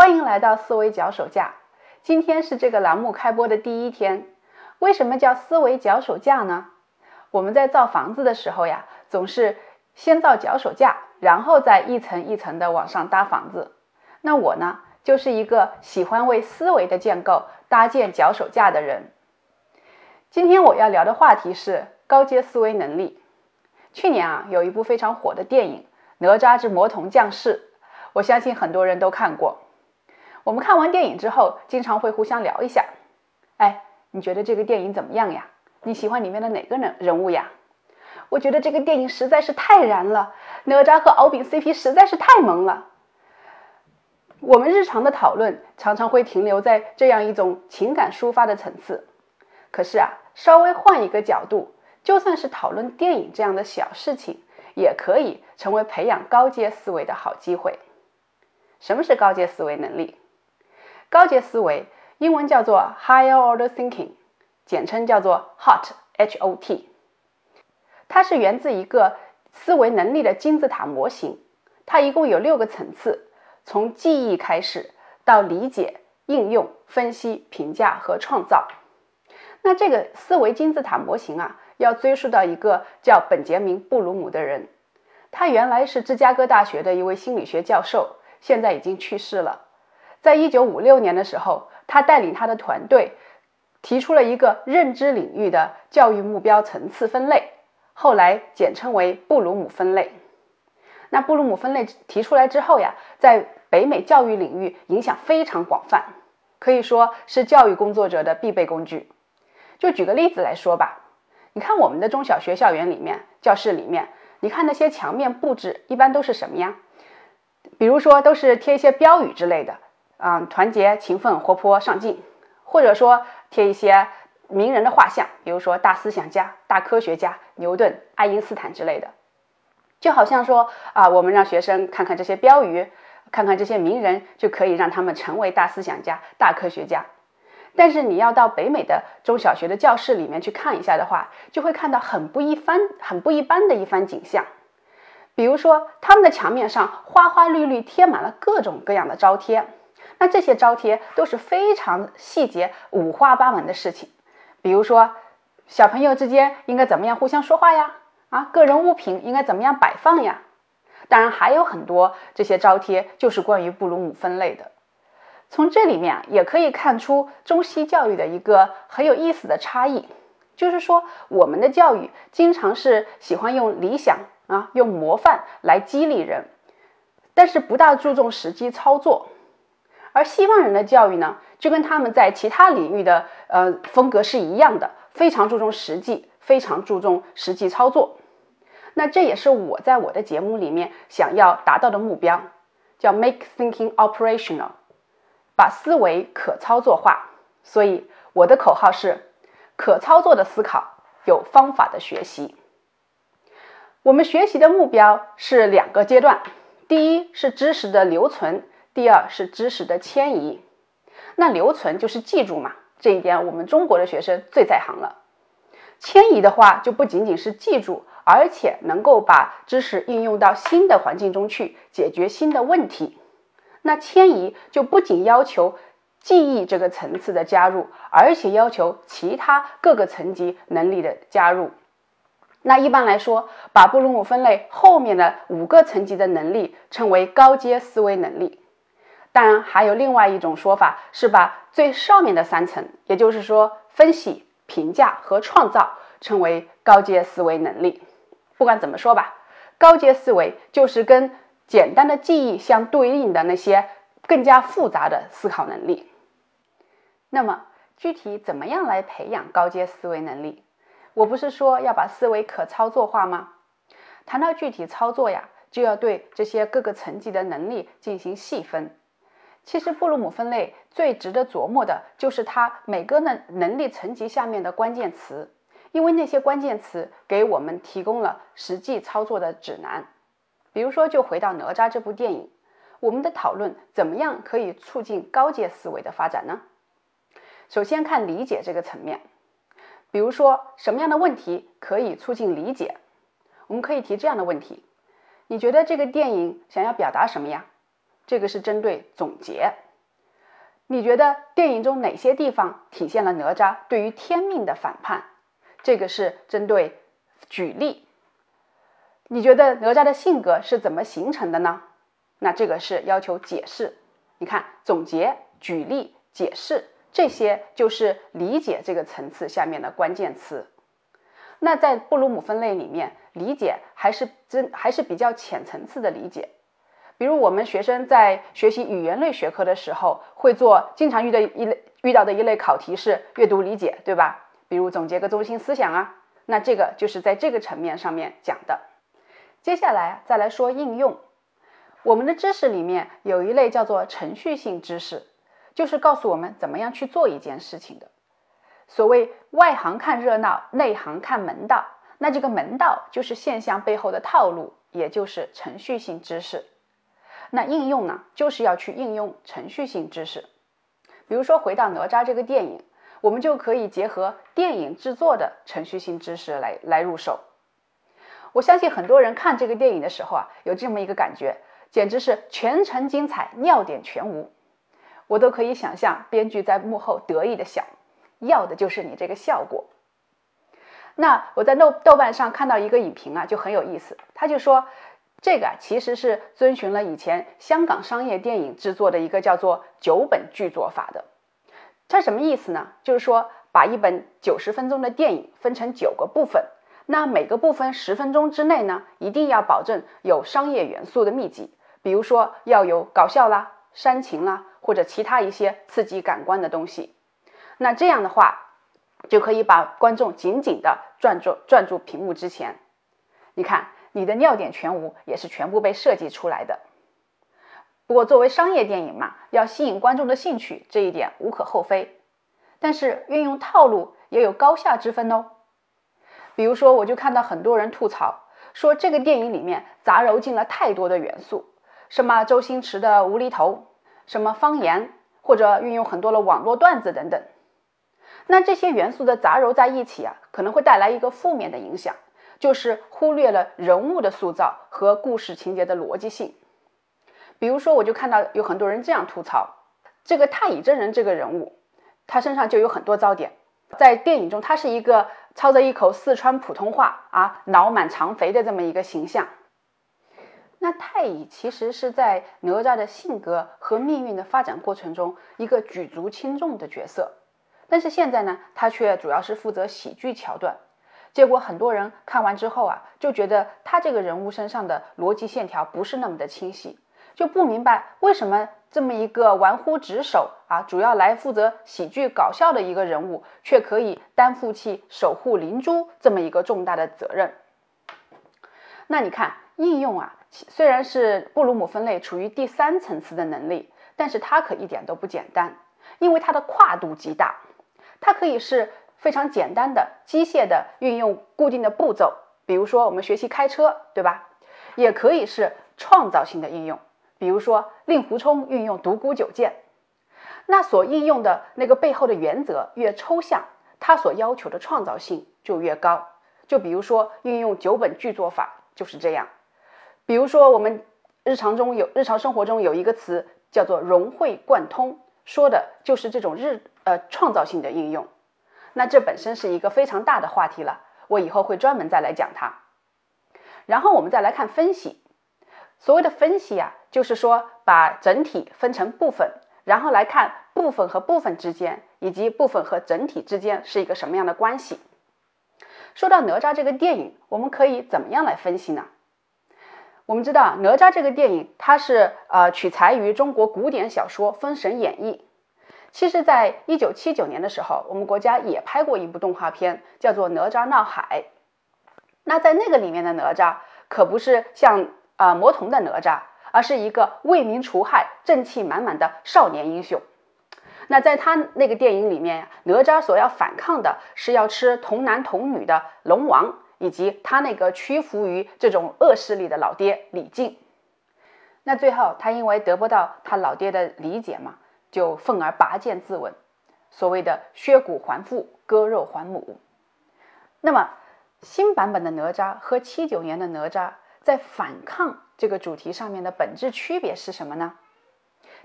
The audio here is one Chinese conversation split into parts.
欢迎来到思维脚手架。今天是这个栏目开播的第一天。为什么叫思维脚手架呢？我们在造房子的时候呀，总是先造脚手架，然后再一层一层的往上搭房子。那我呢，就是一个喜欢为思维的建构搭建脚手架的人。今天我要聊的话题是高阶思维能力。去年啊，有一部非常火的电影《哪吒之魔童降世》，我相信很多人都看过。我们看完电影之后，经常会互相聊一下。哎，你觉得这个电影怎么样呀？你喜欢里面的哪个人人物呀？我觉得这个电影实在是太燃了，哪吒和敖丙 CP 实在是太萌了。我们日常的讨论常常会停留在这样一种情感抒发的层次。可是啊，稍微换一个角度，就算是讨论电影这样的小事情，也可以成为培养高阶思维的好机会。什么是高阶思维能力？高阶思维英文叫做 Higher Order Thinking，简称叫做 HOT，H-O-T。它是源自一个思维能力的金字塔模型，它一共有六个层次，从记忆开始，到理解、应用、分析、评价和创造。那这个思维金字塔模型啊，要追溯到一个叫本杰明·布鲁姆的人，他原来是芝加哥大学的一位心理学教授，现在已经去世了。在一九五六年的时候，他带领他的团队提出了一个认知领域的教育目标层次分类，后来简称为布鲁姆分类。那布鲁姆分类提出来之后呀，在北美教育领域影响非常广泛，可以说是教育工作者的必备工具。就举个例子来说吧，你看我们的中小学校园里面、教室里面，你看那些墙面布置一般都是什么呀？比如说都是贴一些标语之类的，啊，团结、勤奋、活泼、上进，或者说贴一些名人的画像，比如说大思想家、大科学家牛顿、爱因斯坦之类的。就好像说啊，我们让学生看看这些标语，看看这些名人，就可以让他们成为大思想家、大科学家。但是你要到北美的中小学的教室里面去看一下的话，就会看到很不一番、很不一般的一番景象。比如说，他们的墙面上花花绿绿贴满了各种各样的招贴，那这些招贴都是非常细节、五花八门的事情。比如说，小朋友之间应该怎么样互相说话呀？啊，个人物品应该怎么样摆放呀？当然还有很多这些招贴就是关于布鲁姆分类的。从这里面也可以看出中西教育的一个很有意思的差异，就是说我们的教育经常是喜欢用理想啊，用模范来激励人，但是不大注重实际操作；而西方人的教育呢，就跟他们在其他领域的呃风格是一样的，非常注重实际，非常注重实际操作。那这也是我在我的节目里面想要达到的目标，叫 make thinking operational。把思维可操作化，所以我的口号是：可操作的思考，有方法的学习。我们学习的目标是两个阶段，第一是知识的留存，第二是知识的迁移。那留存就是记住嘛，这一点我们中国的学生最在行了。迁移的话，就不仅仅是记住，而且能够把知识应用到新的环境中去，解决新的问题。那迁移就不仅要求记忆这个层次的加入，而且要求其他各个层级能力的加入。那一般来说，把布鲁姆分类后面的五个层级的能力称为高阶思维能力。当然，还有另外一种说法是把最上面的三层，也就是说分析、评价和创造，称为高阶思维能力。不管怎么说吧，高阶思维就是跟。简单的记忆相对应的那些更加复杂的思考能力。那么具体怎么样来培养高阶思维能力？我不是说要把思维可操作化吗？谈到具体操作呀，就要对这些各个层级的能力进行细分。其实布鲁姆分类最值得琢磨的就是它每个能能力层级下面的关键词，因为那些关键词给我们提供了实际操作的指南。比如说，就回到哪吒这部电影，我们的讨论怎么样可以促进高阶思维的发展呢？首先看理解这个层面，比如说什么样的问题可以促进理解？我们可以提这样的问题：你觉得这个电影想要表达什么呀？这个是针对总结。你觉得电影中哪些地方体现了哪吒对于天命的反叛？这个是针对举例。你觉得哪吒的性格是怎么形成的呢？那这个是要求解释。你看，总结、举例、解释，这些就是理解这个层次下面的关键词。那在布鲁姆分类里面，理解还是真还是比较浅层次的理解。比如我们学生在学习语言类学科的时候，会做经常遇的一类遇到的一类考题是阅读理解，对吧？比如总结个中心思想啊，那这个就是在这个层面上面讲的。接下来再来说应用，我们的知识里面有一类叫做程序性知识，就是告诉我们怎么样去做一件事情的。所谓外行看热闹，内行看门道，那这个门道就是现象背后的套路，也就是程序性知识。那应用呢，就是要去应用程序性知识。比如说回到哪吒这个电影，我们就可以结合电影制作的程序性知识来来入手。我相信很多人看这个电影的时候啊，有这么一个感觉，简直是全程精彩，尿点全无。我都可以想象编剧在幕后得意的想，要的就是你这个效果。那我在豆豆瓣上看到一个影评啊，就很有意思，他就说。这个其实是遵循了以前香港商业电影制作的一个叫做九本剧作法的。它什么意思呢？就是说把一本九十分钟的电影分成九个部分，那每个部分十分钟之内呢，一定要保证有商业元素的密集，比如说要有搞笑啦、煽情啦，或者其他一些刺激感官的东西。那这样的话，就可以把观众紧紧的攥住攥住屏幕之前。你看。你的尿点全无也是全部被设计出来的。不过作为商业电影嘛，要吸引观众的兴趣，这一点无可厚非。但是运用套路也有高下之分哦。比如说，我就看到很多人吐槽说，这个电影里面杂糅进了太多的元素，什么周星驰的无厘头，什么方言，或者运用很多的网络段子等等。那这些元素的杂糅在一起啊，可能会带来一个负面的影响。就是忽略了人物的塑造和故事情节的逻辑性。比如说，我就看到有很多人这样吐槽：这个太乙真人这个人物，他身上就有很多糟点。在电影中，他是一个操着一口四川普通话啊，脑满肠肥的这么一个形象。那太乙其实是在哪吒的性格和命运的发展过程中一个举足轻重的角色，但是现在呢，他却主要是负责喜剧桥段。结果很多人看完之后啊，就觉得他这个人物身上的逻辑线条不是那么的清晰，就不明白为什么这么一个玩忽职守啊，主要来负责喜剧搞笑的一个人物，却可以担负起守护灵珠这么一个重大的责任。那你看应用啊，虽然是布鲁姆分类处于第三层次的能力，但是它可一点都不简单，因为它的跨度极大，它可以是。非常简单的机械的运用固定的步骤，比如说我们学习开车，对吧？也可以是创造性的应用，比如说令狐冲运用独孤九剑，那所应用的那个背后的原则越抽象，它所要求的创造性就越高。就比如说运用九本剧作法就是这样。比如说我们日常中有日常生活中有一个词叫做融会贯通，说的就是这种日呃创造性的应用。那这本身是一个非常大的话题了，我以后会专门再来讲它。然后我们再来看分析，所谓的分析啊，就是说把整体分成部分，然后来看部分和部分之间，以及部分和整体之间是一个什么样的关系。说到哪吒这个电影，我们可以怎么样来分析呢？我们知道哪吒这个电影，它是呃取材于中国古典小说《封神演义》。其实，在一九七九年的时候，我们国家也拍过一部动画片，叫做《哪吒闹海》。那在那个里面的哪吒，可不是像啊魔童的哪吒，而是一个为民除害、正气满满的少年英雄。那在他那个电影里面，哪吒所要反抗的是要吃童男童女的龙王，以及他那个屈服于这种恶势力的老爹李靖。那最后，他因为得不到他老爹的理解嘛。就愤而拔剑自刎，所谓的削骨还父，割肉还母。那么新版本的哪吒和七九年的哪吒在反抗这个主题上面的本质区别是什么呢？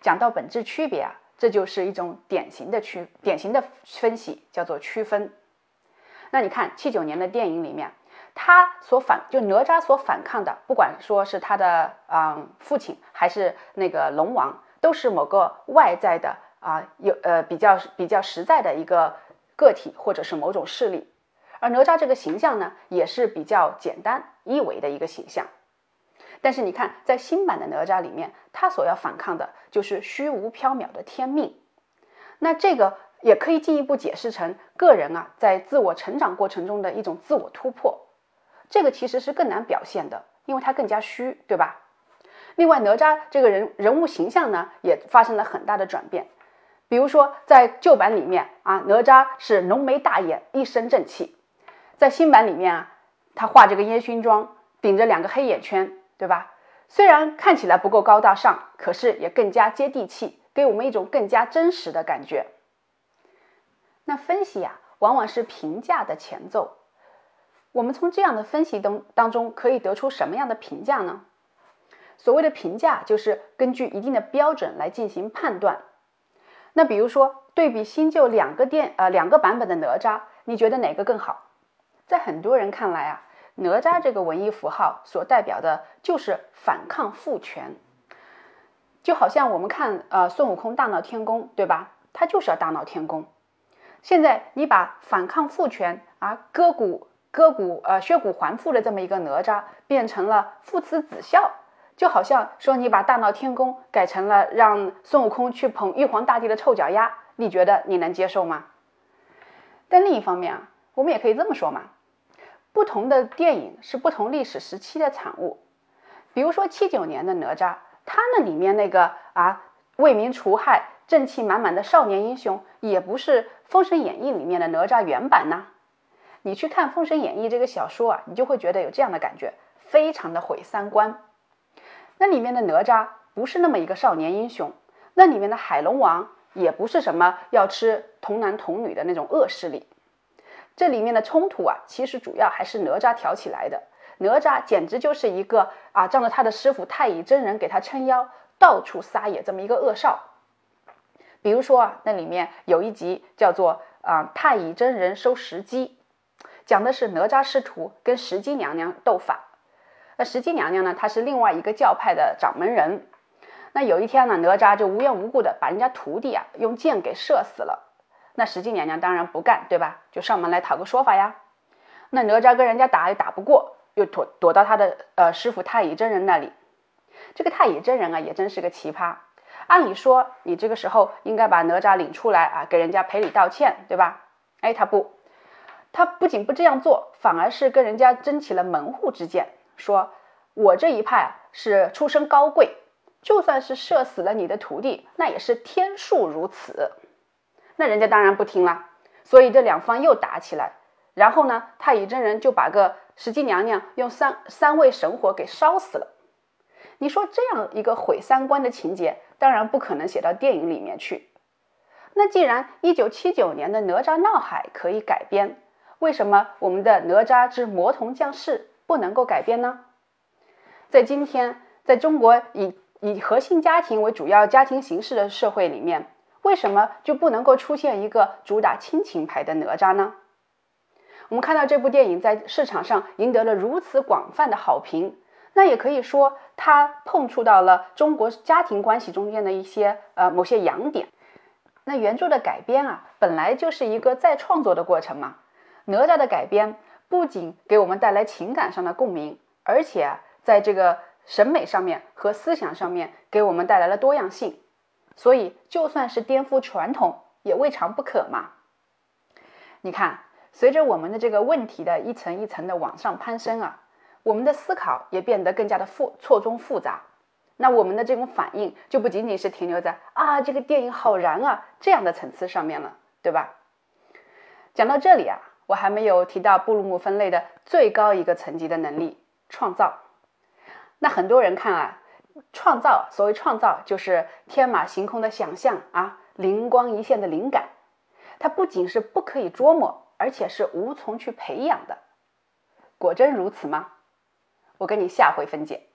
讲到本质区别啊，这就是一种典型的区典型的分析，叫做区分。那你看七九年的电影里面，他所反就哪吒所反抗的，不管说是他的嗯父亲还是那个龙王，都是某个外在的啊有呃比较比较实在的一个个体或者是某种势力，而哪吒这个形象呢，也是比较简单一维的一个形象。但是你看，在新版的哪吒里面，他所要反抗的就是虚无缥缈的天命。那这个也可以进一步解释成个人啊，在自我成长过程中的一种自我突破。这个其实是更难表现的，因为它更加虚，对吧？另外，哪吒这个人人物形象呢，也发生了很大的转变。比如说，在旧版里面啊，哪吒是浓眉大眼，一身正气；在新版里面啊，他画这个烟熏妆，顶着两个黑眼圈。对吧？虽然看起来不够高大上，可是也更加接地气，给我们一种更加真实的感觉。那分析呀，往往是评价的前奏。我们从这样的分析当当中可以得出什么样的评价呢？所谓的评价，就是根据一定的标准来进行判断。那比如说，对比新旧两个电呃两个版本的哪吒，你觉得哪个更好？在很多人看来啊。哪吒这个文艺符号所代表的就是反抗父权，就好像我们看呃孙悟空大闹天宫，对吧？他就是要大闹天宫。现在你把反抗父权啊割骨割骨呃削骨还父的这么一个哪吒变成了父慈子孝，就好像说你把大闹天宫改成了让孙悟空去捧玉皇大帝的臭脚丫，你觉得你能接受吗？但另一方面啊，我们也可以这么说嘛。不同的电影是不同历史时期的产物，比如说七九年的哪吒，他那里面那个啊为民除害、正气满满的少年英雄，也不是《封神演义》里面的哪吒原版呐。你去看《封神演义》这个小说啊，你就会觉得有这样的感觉，非常的毁三观。那里面的哪吒不是那么一个少年英雄，那里面的海龙王也不是什么要吃童男童女的那种恶势力。这里面的冲突啊，其实主要还是哪吒挑起来的。哪吒简直就是一个啊，仗着他的师傅太乙真人给他撑腰，到处撒野这么一个恶少。比如说啊，那里面有一集叫做啊太乙真人收石矶，讲的是哪吒师徒跟石矶娘娘斗法。那石矶娘娘呢，她是另外一个教派的掌门人。那有一天呢，哪吒就无缘无故的把人家徒弟啊用箭给射死了。那石矶娘娘当然不干，对吧？就上门来讨个说法呀。那哪吒跟人家打也打不过，又躲躲到他的呃师傅太乙真人那里。这个太乙真人啊，也真是个奇葩。按理说，你这个时候应该把哪吒领出来啊，给人家赔礼道歉，对吧？哎，他不，他不仅不这样做，反而是跟人家争起了门户之见，说我这一派是出身高贵，就算是射死了你的徒弟，那也是天数如此。那人家当然不听了，所以这两方又打起来。然后呢，太乙真人就把个石矶娘娘用三三味神火给烧死了。你说这样一个毁三观的情节，当然不可能写到电影里面去。那既然一九七九年的《哪吒闹海》可以改编，为什么我们的《哪吒之魔童降世》不能够改变呢？在今天，在中国以以核心家庭为主要家庭形式的社会里面。为什么就不能够出现一个主打亲情牌的哪吒呢？我们看到这部电影在市场上赢得了如此广泛的好评，那也可以说它碰触到了中国家庭关系中间的一些呃某些痒点。那原著的改编啊，本来就是一个再创作的过程嘛。哪吒的改编不仅给我们带来情感上的共鸣，而且在这个审美上面和思想上面给我们带来了多样性。所以，就算是颠覆传统，也未尝不可嘛。你看，随着我们的这个问题的一层一层的往上攀升啊，我们的思考也变得更加的复错综复杂。那我们的这种反应就不仅仅是停留在啊这个电影好燃啊这样的层次上面了，对吧？讲到这里啊，我还没有提到布鲁姆分类的最高一个层级的能力——创造。那很多人看啊。创造，所谓创造就是天马行空的想象啊，灵光一现的灵感。它不仅是不可以捉摸，而且是无从去培养的。果真如此吗？我跟你下回分解。